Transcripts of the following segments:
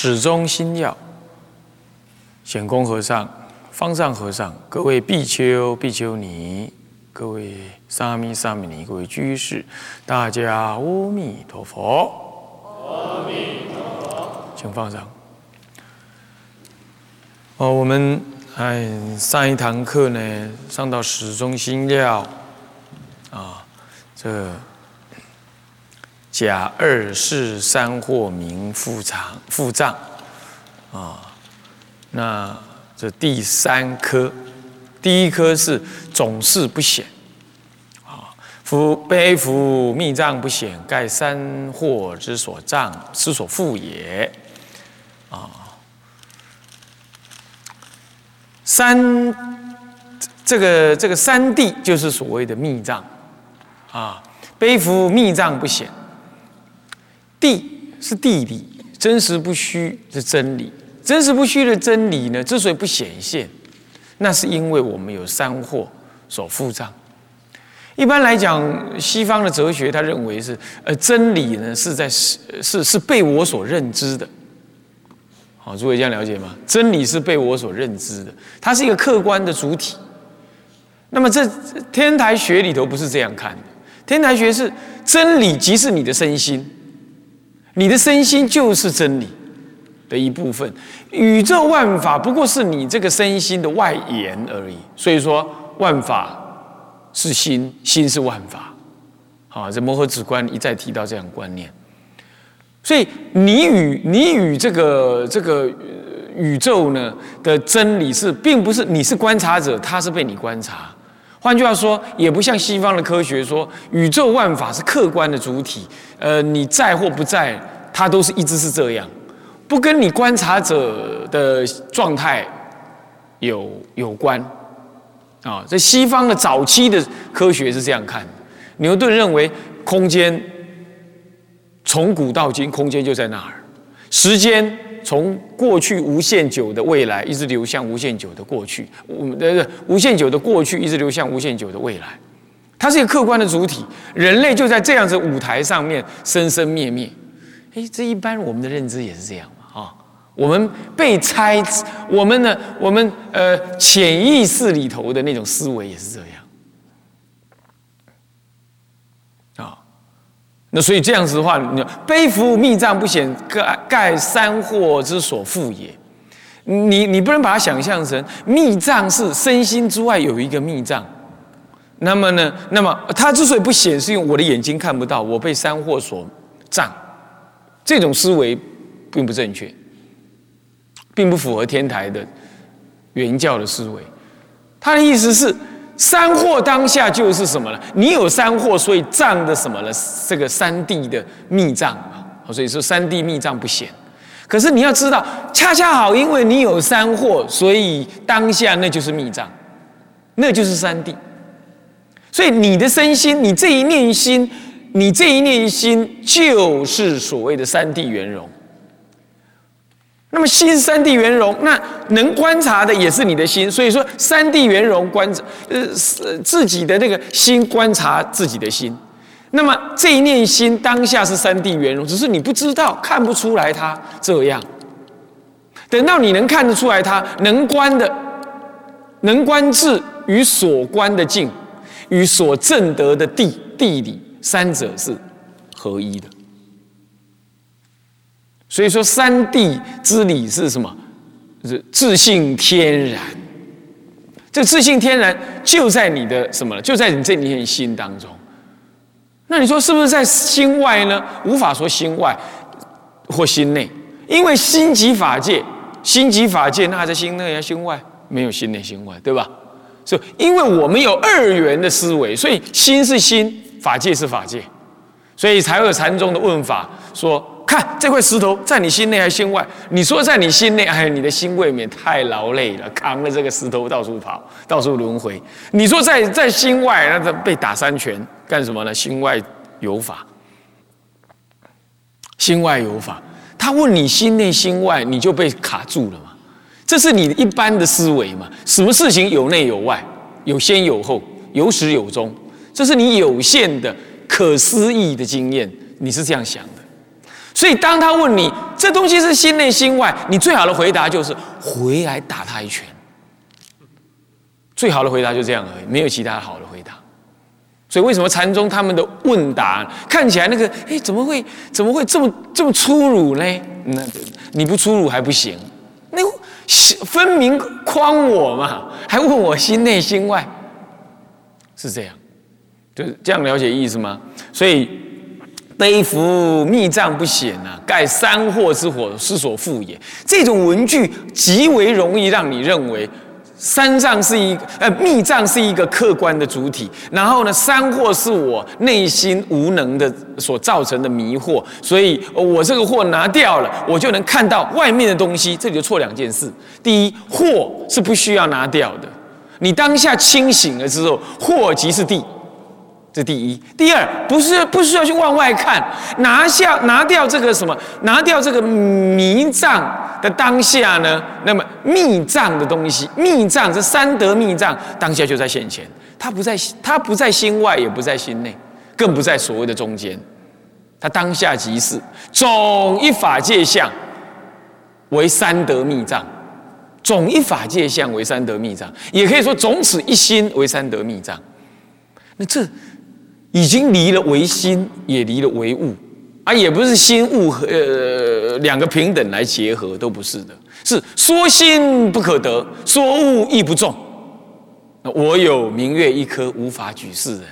始终心要。显公和尚、方丈和尚、各位比丘、比丘尼、各位沙弥、沙弥尼、各位居士，大家阿弥陀佛。阿弥陀佛，请放上。哦，我们哎上一堂课呢，上到始终心要啊，这甲二世三祸名复藏复藏啊。那这第三科，第一科是总是不显，啊，夫悲夫密藏不显，盖三祸之所藏之所覆也，啊，三这个这个三谛就是所谓的密藏，啊，悲夫密藏不显，地是地理，真实不虚是真理。真实不虚的真理呢，之所以不显现，那是因为我们有三惑所附障。一般来讲，西方的哲学他认为是，呃，真理呢是在是是是被我所认知的。好，诸位这样了解吗？真理是被我所认知的，它是一个客观的主体。那么这天台学里头不是这样看的，天台学是真理即是你的身心，你的身心就是真理。的一部分，宇宙万法不过是你这个身心的外延而已。所以说，万法是心，心是万法。好，这摩诃止观一再提到这样观念。所以，你与你与这个这个宇宙呢的真理是，并不是你是观察者，他是被你观察。换句话说，也不像西方的科学说，宇宙万法是客观的主体。呃，你在或不在，它都是一直是这样。不跟你观察者的状态有有关啊，在西方的早期的科学是这样看的。牛顿认为空间从古到今，空间就在那儿；时间从过去无限久的未来，一直流向无限久的过去，我们的无限久的过去一直流向无限久的未来。它是一个客观的主体，人类就在这样子舞台上面生生灭灭。哎，这一般我们的认知也是这样嘛啊。我们被猜，我们呢？我们呃，潜意识里头的那种思维也是这样那所以这样子的话，你背负密藏不显，盖盖三祸之所附也。你你不能把它想象成密藏是身心之外有一个密藏。那么呢？那么它之所以不显，是因为我的眼睛看不到，我被三祸所障。这种思维并不正确。并不符合天台的原教的思维，他的意思是三惑当下就是什么呢？你有三惑，所以藏的什么呢？这个三地的密藏啊，所以说三地密藏不显。可是你要知道，恰恰好因为你有三惑，所以当下那就是密藏，那就是三地。所以你的身心，你这一念心，你这一念心就是所谓的三地圆融。那么心是三地圆融，那能观察的也是你的心，所以说三地圆融观，呃，自己的那个心观察自己的心。那么这一念心当下是三地圆融，只是你不知道，看不出来它这样。等到你能看得出来，它能观的，能观智与所观的境，与所证得的地地理三者是合一的。所以说，三谛之理是什么？是自信天然。这自信天然就在你的什么？就在你这念心当中。那你说是不是在心外呢？无法说心外或心内，因为心即法界，心即法界，那还在心内呀？心外没有心内心外，对吧？是，因为我们有二元的思维，所以心是心，法界是法界。所以才会有禅宗的问法，说看这块石头在你心内还是心外？你说在你心内，哎，你的心未免太劳累了，扛着这个石头到处跑，到处轮回。你说在在心外，那个被打三拳干什么呢？心外有法，心外有法。他问你心内心外，你就被卡住了嘛？这是你一般的思维嘛？什么事情有内有外，有先有后，有始有终，这是你有限的。可思议的经验，你是这样想，所以当他问你这东西是心内心外，你最好的回答就是回来打他一拳。最好的回答就这样而已，没有其他好的回答。所以为什么禅宗他们的问答看起来那个，哎，怎么会怎么会这么这么粗鲁呢？那你不粗鲁还不行，那分明诓我嘛，还问我心内心外，是这样。就是这样了解意思吗？所以背负密藏不显啊，盖三祸之火是所附也。这种文句极为容易让你认为三藏是一个呃密藏是一个客观的主体，然后呢三祸是我内心无能的所造成的迷惑，所以我这个祸拿掉了，我就能看到外面的东西。这里就错两件事：第一，祸是不需要拿掉的，你当下清醒了之后，祸即是地。这第一，第二，不是不需要去往外看，拿下拿掉这个什么，拿掉这个迷障的当下呢？那么密藏的东西，密藏这三德密藏，当下就在现前，它不在，它不在心外，也不在心内，更不在所谓的中间，它当下即是总一法界相为三德密藏，总一法界相为三德密藏，也可以说总此一心为三德密藏，那这。已经离了唯心，也离了唯物，啊，也不是心物和呃两个平等来结合，都不是的，是说心不可得，说物亦不重。我有明月一颗，无法举世人。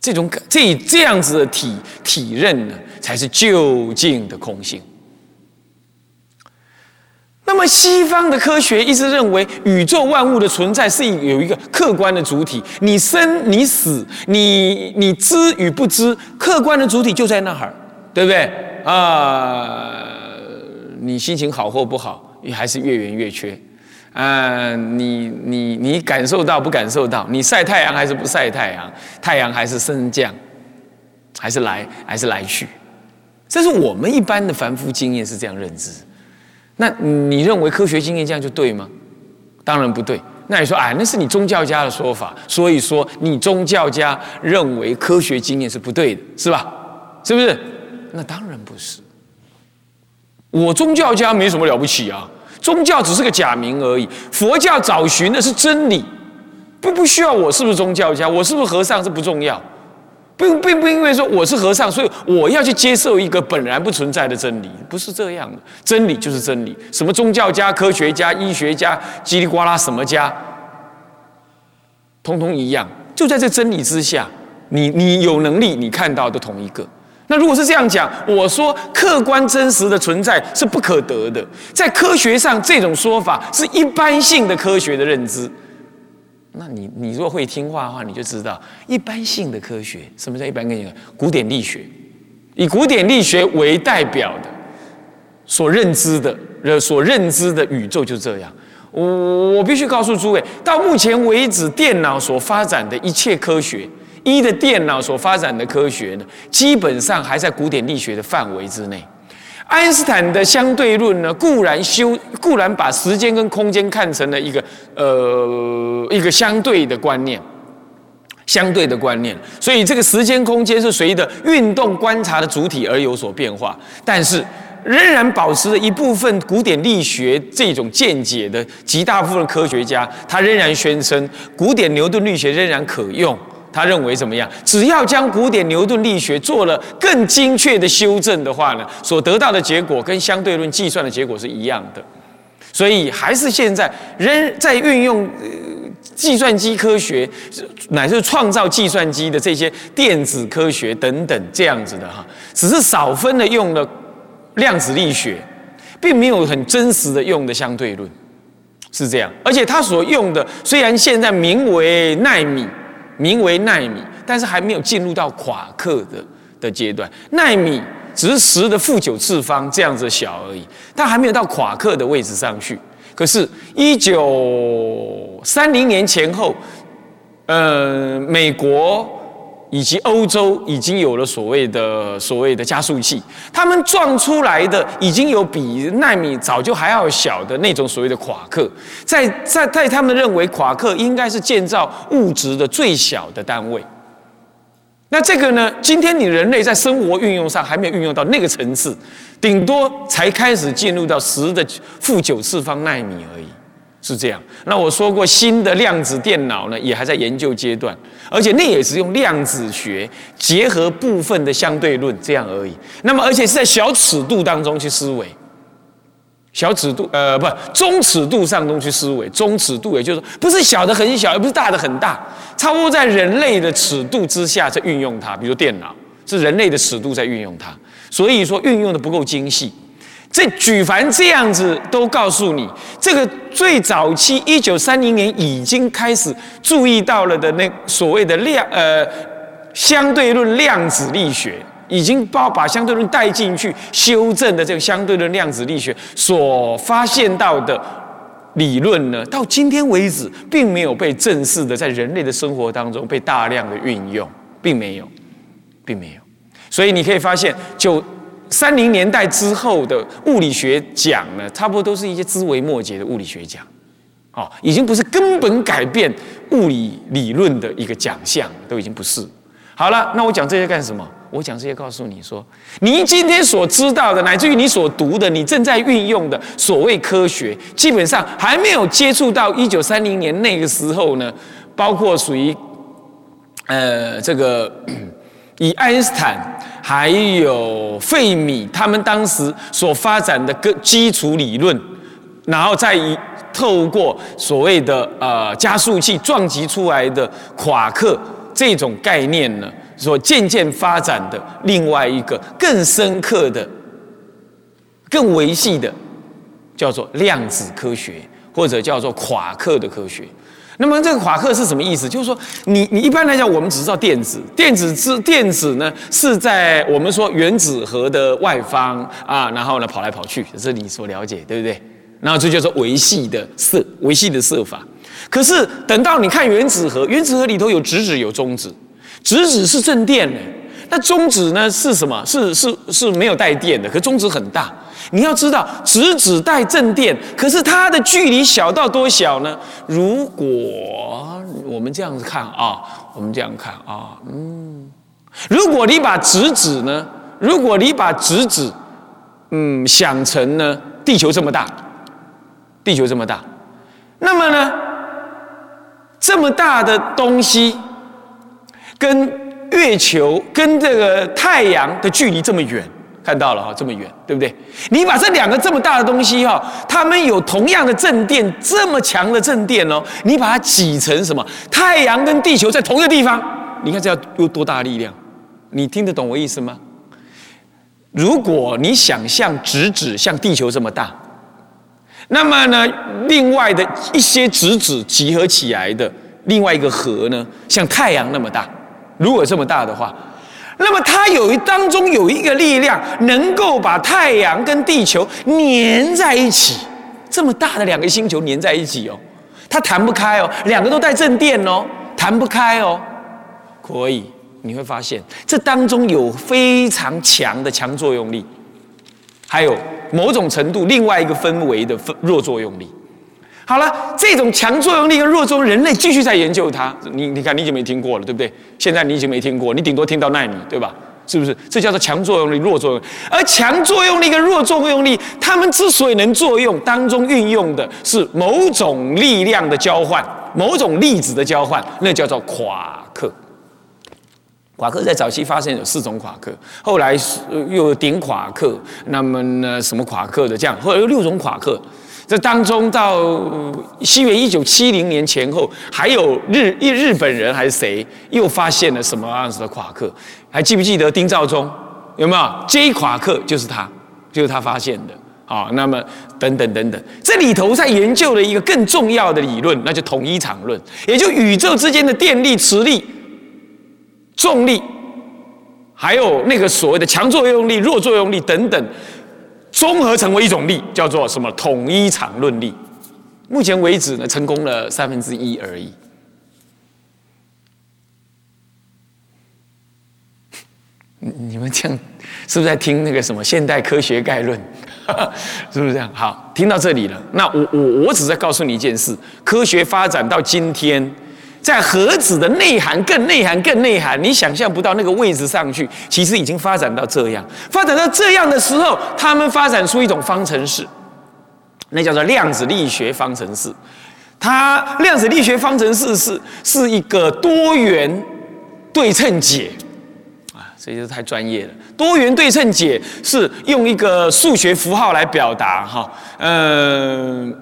这种这这样子的体体认呢，才是究竟的空性。那么西方的科学一直认为宇宙万物的存在是有一个客观的主体，你生你死，你你知与不知，客观的主体就在那儿，对不对啊？你心情好或不好，你还是越圆越缺啊？你你你感受到不感受到？你晒太阳还是不晒太阳？太阳还是升降，还是来还是来去？这是我们一般的凡夫经验是这样认知。那你认为科学经验这样就对吗？当然不对。那你说，哎，那是你宗教家的说法，所以说你宗教家认为科学经验是不对的，是吧？是不是？那当然不是。我宗教家没什么了不起啊，宗教只是个假名而已。佛教找寻的是真理，不不需要我是不是宗教家，我是不是和尚这不重要。并并不因为说我是和尚，所以我要去接受一个本来不存在的真理，不是这样的。真理就是真理，什么宗教家、科学家、医学家、叽里呱啦什么家，通通一样。就在这真理之下，你你有能力，你看到的同一个。那如果是这样讲，我说客观真实的存在是不可得的，在科学上这种说法是一般性的科学的认知。那你你若会听话的话，你就知道一般性的科学，什么叫一般？性的，古典力学，以古典力学为代表的所认知的呃、所认知的宇宙就这样。我我必须告诉诸位，到目前为止，电脑所发展的一切科学，一的电脑所发展的科学呢，基本上还在古典力学的范围之内。爱因斯坦的相对论呢，固然修固然把时间跟空间看成了一个呃一个相对的观念，相对的观念，所以这个时间空间是随着运动观察的主体而有所变化，但是仍然保持着一部分古典力学这种见解的极大部分科学家，他仍然宣称古典牛顿力学仍然可用。他认为怎么样？只要将古典牛顿力学做了更精确的修正的话呢，所得到的结果跟相对论计算的结果是一样的。所以还是现在仍在运用计算机科学，乃至创造计算机的这些电子科学等等这样子的哈，只是少分的用了量子力学，并没有很真实的用的相对论，是这样。而且他所用的虽然现在名为纳米。名为纳米，但是还没有进入到夸克的的阶段，纳米只是十的负九次方这样子小而已，它还没有到夸克的位置上去。可是，一九三零年前后，呃，美国。以及欧洲已经有了所谓的所谓的加速器，他们撞出来的已经有比纳米早就还要小的那种所谓的夸克，在在在他们认为夸克应该是建造物质的最小的单位。那这个呢？今天你人类在生活运用上还没有运用到那个层次，顶多才开始进入到十的负九次方纳米而已。是这样，那我说过，新的量子电脑呢，也还在研究阶段，而且那也是用量子学结合部分的相对论这样而已。那么，而且是在小尺度当中去思维，小尺度，呃，不，中尺度上中去思维，中尺度也就是说，不是小的很小，也不是大的很大，差不多在人类的尺度之下在运用它。比如电脑是人类的尺度在运用它，所以说运用的不够精细。这举凡这样子都告诉你，这个最早期一九三零年已经开始注意到了的那所谓的量呃相对论量子力学，已经把把相对论带进去修正的这个相对论量子力学所发现到的理论呢，到今天为止并没有被正式的在人类的生活当中被大量的运用，并没有，并没有，所以你可以发现就。三零年代之后的物理学奖呢，差不多都是一些枝微末节的物理学奖，哦，已经不是根本改变物理理论的一个奖项，都已经不是。好了，那我讲这些干什么？我讲这些告诉你说，你今天所知道的，乃至于你所读的，你正在运用的所谓科学，基本上还没有接触到一九三零年那个时候呢，包括属于，呃，这个。以爱因斯坦还有费米他们当时所发展的个基础理论，然后再以透过所谓的呃加速器撞击出来的夸克这种概念呢，所渐渐发展的另外一个更深刻的、更维系的，叫做量子科学，或者叫做夸克的科学。那么这个夸克是什么意思？就是说，你你一般来讲，我们只知道电子，电子之电子呢是在我们说原子核的外方啊，然后呢跑来跑去，这是你所了解，对不对？然后这就是维系的色，维系的色法。可是等到你看原子核，原子核里头有质子有中子，质子是正电的，那中子呢是什么？是是是没有带电的，可中子很大。你要知道，质子带正电，可是它的距离小到多小呢？如果我们这样子看啊，我们这样看啊，嗯，如果你把质子呢，如果你把质子，嗯，想成呢，地球这么大，地球这么大，那么呢，这么大的东西，跟月球跟这个太阳的距离这么远。看到了哈，这么远，对不对？你把这两个这么大的东西哈，它们有同样的正电，这么强的正电哦，你把它挤成什么？太阳跟地球在同一个地方，你看这要有多大力量？你听得懂我意思吗？如果你想象质子像地球这么大，那么呢，另外的一些质子集合起来的另外一个核呢，像太阳那么大，如果这么大的话。那么它有一当中有一个力量，能够把太阳跟地球粘在一起，这么大的两个星球粘在一起哦，它弹不开哦，两个都带正电哦，弹不开哦，可以，你会发现这当中有非常强的强作用力，还有某种程度另外一个氛围的弱作用力。好了，这种强作用力跟弱作用，人类继续在研究它。你你看，你已经没听过了，对不对？现在你已经没听过，你顶多听到纳米，对吧？是不是？这叫做强作用力、弱作用。而强作用力跟弱作用力，它们之所以能作用，当中运用的是某种力量的交换，某种粒子的交换，那叫做夸克。夸克在早期发现有四种夸克，后来又有顶夸克，那么呢，什么夸克的这样，后来有六种夸克。这当中到西元一九七零年前后，还有日日日本人还是谁又发现了什么样子的夸克？还记不记得丁肇中有没有？J 夸克就是他，就是他发现的。好，那么等等等等，这里头在研究了一个更重要的理论，那就统一场论，也就宇宙之间的电力、磁力、重力，还有那个所谓的强作用力、弱作用力等等，综合成为一种力，叫做什么统一场论力。目前为止呢，成功了三分之一而已。你们这样是不是在听那个什么现代科学概论？是不是这样？好，听到这里了。那我我我只在告诉你一件事：科学发展到今天，在盒子的内涵更内涵更内涵，你想象不到那个位置上去，其实已经发展到这样。发展到这样的时候，他们发展出一种方程式，那叫做量子力学方程式。它量子力学方程式是是一个多元对称解。啊这就是太专业了。多元对称解是用一个数学符号来表达，哈，嗯，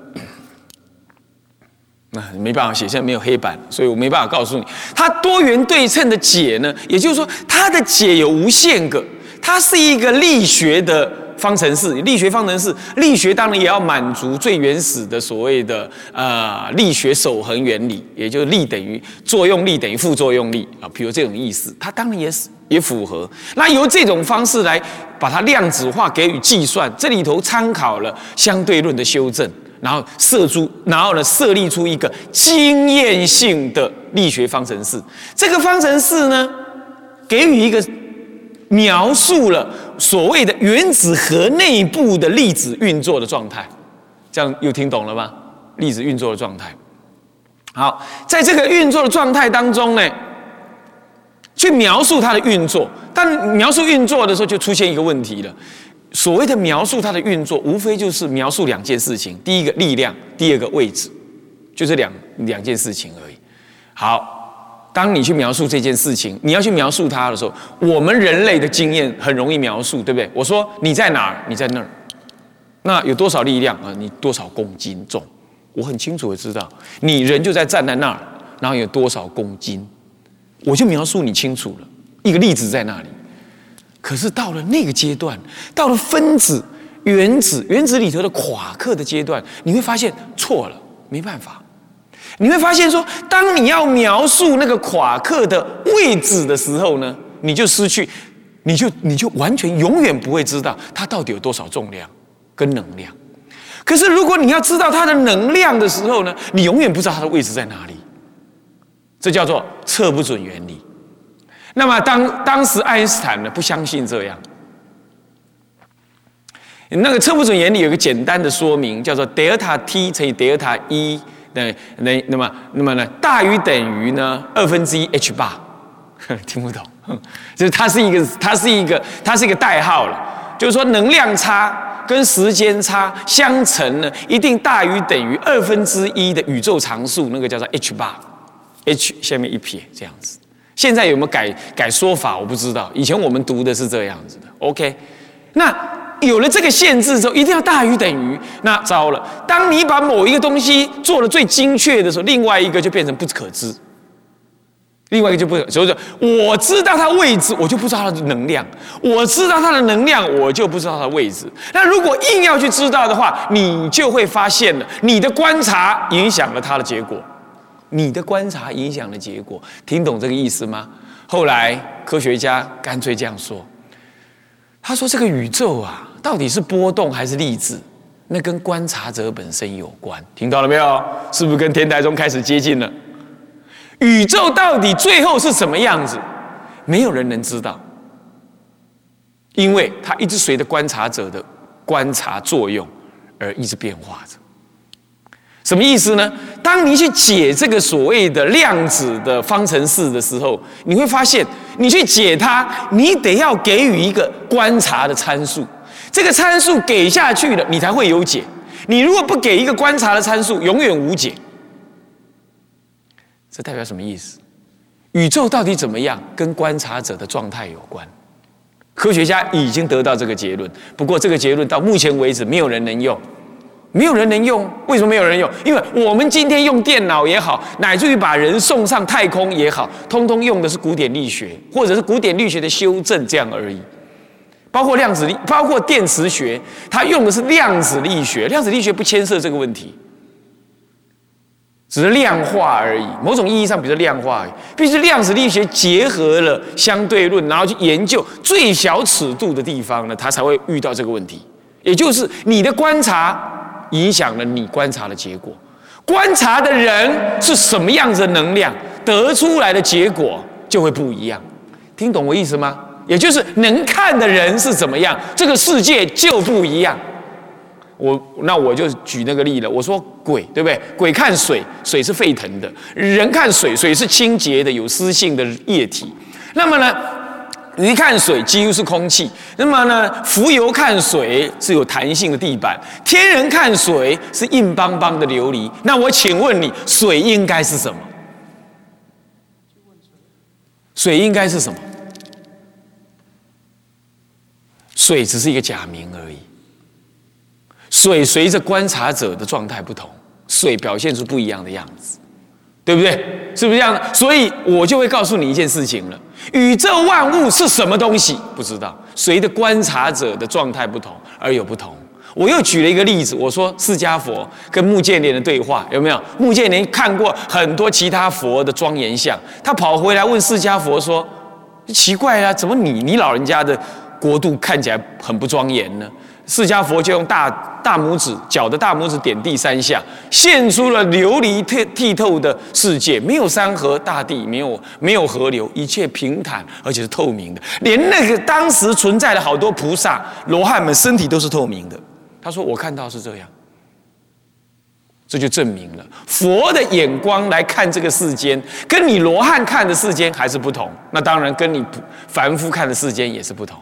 那没办法写，现在没有黑板，所以我没办法告诉你。它多元对称的解呢，也就是说，它的解有无限个，它是一个力学的。方程式，力学方程式，力学当然也要满足最原始的所谓的呃力学守恒原理，也就是力等于作用力等于副作用力啊，比如这种意思，它当然也是也符合。那由这种方式来把它量子化给予计算，这里头参考了相对论的修正，然后设出，然后呢设立出一个经验性的力学方程式。这个方程式呢，给予一个。描述了所谓的原子核内部的粒子运作的状态，这样又听懂了吗？粒子运作的状态。好，在这个运作的状态当中呢，去描述它的运作。但描述运作的时候，就出现一个问题了。所谓的描述它的运作，无非就是描述两件事情：第一个力量，第二个位置，就这两两件事情而已。好。当你去描述这件事情，你要去描述它的时候，我们人类的经验很容易描述，对不对？我说你在哪儿？你在那儿。那有多少力量啊？你多少公斤重？我很清楚的知道，你人就在站在那儿，然后有多少公斤，我就描述你清楚了。一个粒子在那里。可是到了那个阶段，到了分子、原子、原子里头的夸克的阶段，你会发现错了，没办法。你会发现，说当你要描述那个夸克的位置的时候呢，你就失去，你就你就完全永远不会知道它到底有多少重量跟能量。可是如果你要知道它的能量的时候呢，你永远不知道它的位置在哪里。这叫做测不准原理。那么当当时爱因斯坦呢不相信这样，那个测不准原理有个简单的说明，叫做德尔塔 T 乘以德尔塔 e，。那那那么那么呢？大于等于呢？二分之一 h 八，听不懂，就是它是一个它是一个它是一个代号了。就是说能量差跟时间差相乘呢，一定大于等于二分之一的宇宙常数，那个叫做 h 八，h 下面一撇这样子。现在有没有改改说法？我不知道。以前我们读的是这样子的。OK，那。有了这个限制之后，一定要大于等于，那糟了。当你把某一个东西做的最精确的时候，另外一个就变成不可知。另外一个就不，所以说我知道它位置，我就不知道它的能量；我知道它的能量，我就不知道它的位置。那如果硬要去知道的话，你就会发现了，你的观察影响了它的结果。你的观察影响了结果，听懂这个意思吗？后来科学家干脆这样说，他说：“这个宇宙啊。”到底是波动还是粒子？那跟观察者本身有关。听到了没有？是不是跟天台宗开始接近了？宇宙到底最后是什么样子？没有人能知道，因为它一直随着观察者的观察作用而一直变化着。什么意思呢？当你去解这个所谓的量子的方程式的时候，你会发现，你去解它，你得要给予一个观察的参数。这个参数给下去了，你才会有解。你如果不给一个观察的参数，永远无解。这代表什么意思？宇宙到底怎么样，跟观察者的状态有关。科学家已经得到这个结论，不过这个结论到目前为止没有人能用，没有人能用。为什么没有人用？因为我们今天用电脑也好，乃至于把人送上太空也好，通通用的是古典力学，或者是古典力学的修正，这样而已。包括量子力，包括电磁学，它用的是量子力学。量子力学不牵涉这个问题。只是量化而已。某种意义上，比如说量化而已。必须量子力学结合了相对论，然后去研究最小尺度的地方呢，它才会遇到这个问题。也就是你的观察影响了你观察的结果，观察的人是什么样子的能量，得出来的结果就会不一样。听懂我意思吗？也就是能看的人是怎么样，这个世界就不一样。我那我就举那个例了。我说鬼对不对？鬼看水，水是沸腾的；人看水，水是清洁的、有湿性的液体。那么呢，鱼看水几乎是空气。那么呢，浮游看水是有弹性的地板。天人看水是硬邦邦的琉璃。那我请问你，水应该是什么？水应该是什么？水只是一个假名而已。水随着观察者的状态不同，水表现出不一样的样子，对不对？是不是这样？所以我就会告诉你一件事情了：宇宙万物是什么东西？不知道，随着观察者的状态不同而有不同。我又举了一个例子，我说释迦佛跟穆建连的对话有没有？穆建连看过很多其他佛的庄严像，他跑回来问释迦佛说：“奇怪啊，怎么你你老人家的？”国度看起来很不庄严呢。释迦佛就用大大拇指、脚的大拇指点地三下，现出了琉璃剔剔透的世界，没有山河大地，没有没有河流，一切平坦而且是透明的。连那个当时存在的好多菩萨罗汉们身体都是透明的。他说：“我看到是这样。”这就证明了佛的眼光来看这个世间，跟你罗汉看的世间还是不同。那当然，跟你凡夫看的世间也是不同。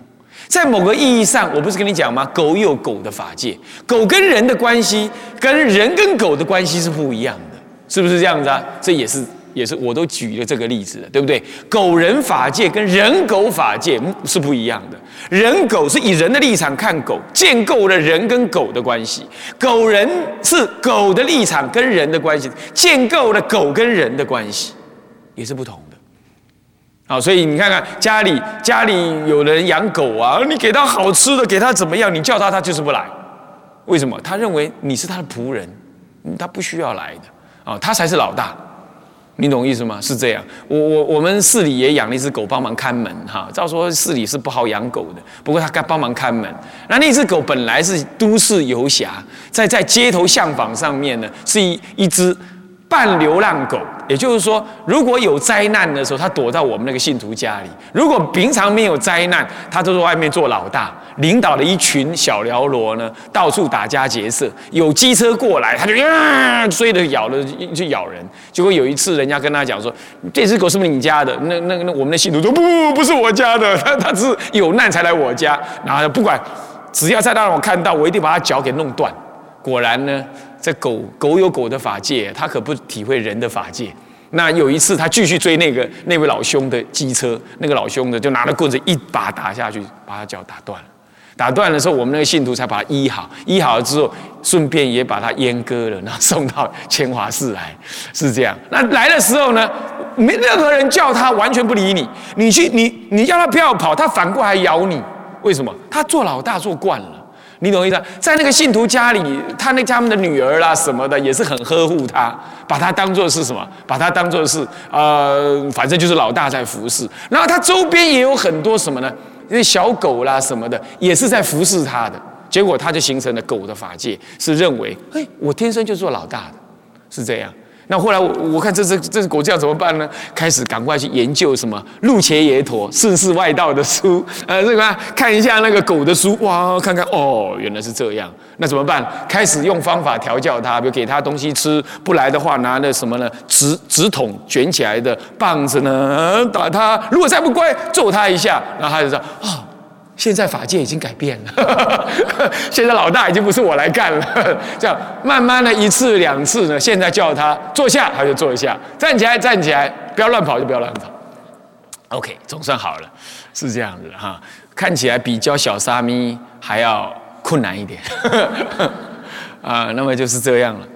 在某个意义上，我不是跟你讲吗？狗有狗的法界，狗跟人的关系，跟人跟狗的关系是不一样的，是不是这样子啊？这也是，也是，我都举了这个例子了，对不对？狗人法界跟人狗法界是不一样的。人狗是以人的立场看狗，建构了人跟狗的关系；狗人是狗的立场跟人的关系，建构了狗跟人的关系，也是不同的。啊，所以你看看家里家里有人养狗啊，你给他好吃的，给他怎么样，你叫他他就是不来，为什么？他认为你是他的仆人，他不需要来的啊，他才是老大，你懂意思吗？是这样。我我我们市里也养了一只狗帮忙看门哈，照说市里是不好养狗的，不过他该帮忙看门。那那只狗本来是都市游侠，在在街头巷坊上面呢，是一一只。半流浪狗，也就是说，如果有灾难的时候，它躲到我们那个信徒家里；如果平常没有灾难，它都在外面做老大，领导了一群小僚罗呢，到处打家劫舍。有机车过来，它就啊追着咬了，就咬人。结果有一次，人家跟他讲说：“这只狗是不是你家的？”那那那我们的信徒说：“不，不是我家的，他他是有难才来我家。”然后不管，只要再让我看到，我一定把它脚给弄断。果然呢。这狗狗有狗的法界，它可不体会人的法界。那有一次，他继续追那个那位老兄的机车，那个老兄的就拿着棍子一把打下去，把他脚打断了。打断的时候，我们那个信徒才把他医好。医好了之后，顺便也把他阉割了，然后送到千华寺来，是这样。那来的时候呢，没任何人叫他，完全不理你。你去，你你叫他不要跑，他反过来咬你。为什么？他做老大做惯了。你懂意思？在那个信徒家里，他那家们的女儿啦什么的，也是很呵护他，把他当做是什么？把他当做是呃，反正就是老大在服侍。然后他周边也有很多什么呢？因为小狗啦什么的，也是在服侍他的。结果他就形成了狗的法界，是认为，哎，我天生就做老大的，是这样。那后来我我看这只这只狗叫怎么办呢？开始赶快去研究什么路伽耶陀顺世外道的书，呃，这个看一下那个狗的书，哇，看看哦，原来是这样。那怎么办？开始用方法调教它，比如给它东西吃，不来的话拿那什么呢？纸纸筒卷起来的棒子呢，打它。如果再不乖，揍它一下，然后它就说啊。现在法界已经改变了，现在老大已经不是我来干了。这样慢慢的一次两次呢，现在叫他坐下，他就坐一下；站起来，站起来，不要乱跑就不要乱跑。OK，总算好了，是这样子哈。看起来比教小沙弥还要困难一点，啊，那么就是这样了。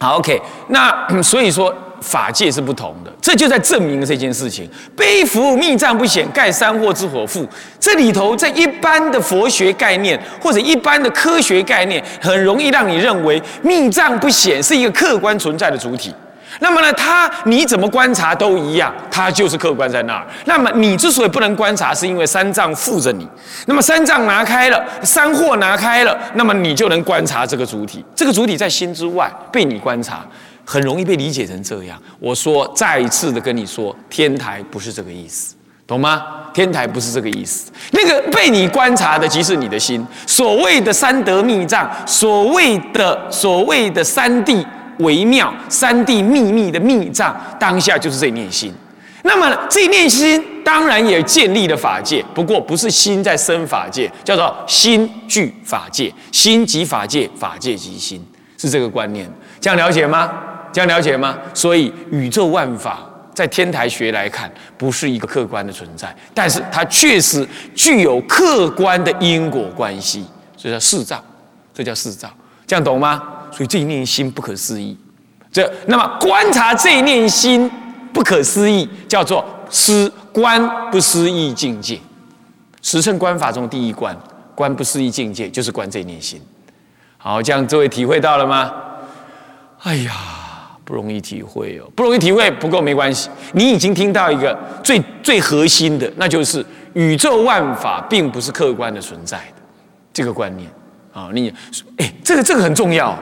好，OK，那 所以说。法界是不同的，这就在证明这件事情。悲福密藏不显，盖三祸之火覆。这里头，在一般的佛学概念或者一般的科学概念，很容易让你认为密藏不显是一个客观存在的主体。那么呢，它你怎么观察都一样，它就是客观在那儿。那么你之所以不能观察，是因为三藏附着你。那么三藏拿开了，三祸拿开了，那么你就能观察这个主体。这个主体在心之外，被你观察，很容易被理解成这样。我说再一次的跟你说，天台不是这个意思，懂吗？天台不是这个意思。那个被你观察的，即是你的心。所谓的三德密藏，所谓的所谓的三谛。微妙三谛秘密的密藏，当下就是这念心。那么这念心当然也建立了法界，不过不是心在生法界，叫做心具法界，心即法界，法界即心，是这个观念。这样了解吗？这样了解吗？所以宇宙万法在天台学来看，不是一个客观的存在，但是它确实具有客观的因果关系，这叫四照，这叫四照，这样懂吗？所以这一念心不可思议，这那么观察这一念心不可思议，叫做思观不思议境界。十乘观法中第一关，观不思议境界，就是观这一念心。好，这样各位体会到了吗？哎呀，不容易体会哦，不容易体会，不过没关系，你已经听到一个最最核心的，那就是宇宙万法并不是客观的存在的这个观念。啊，你哎，这个这个很重要。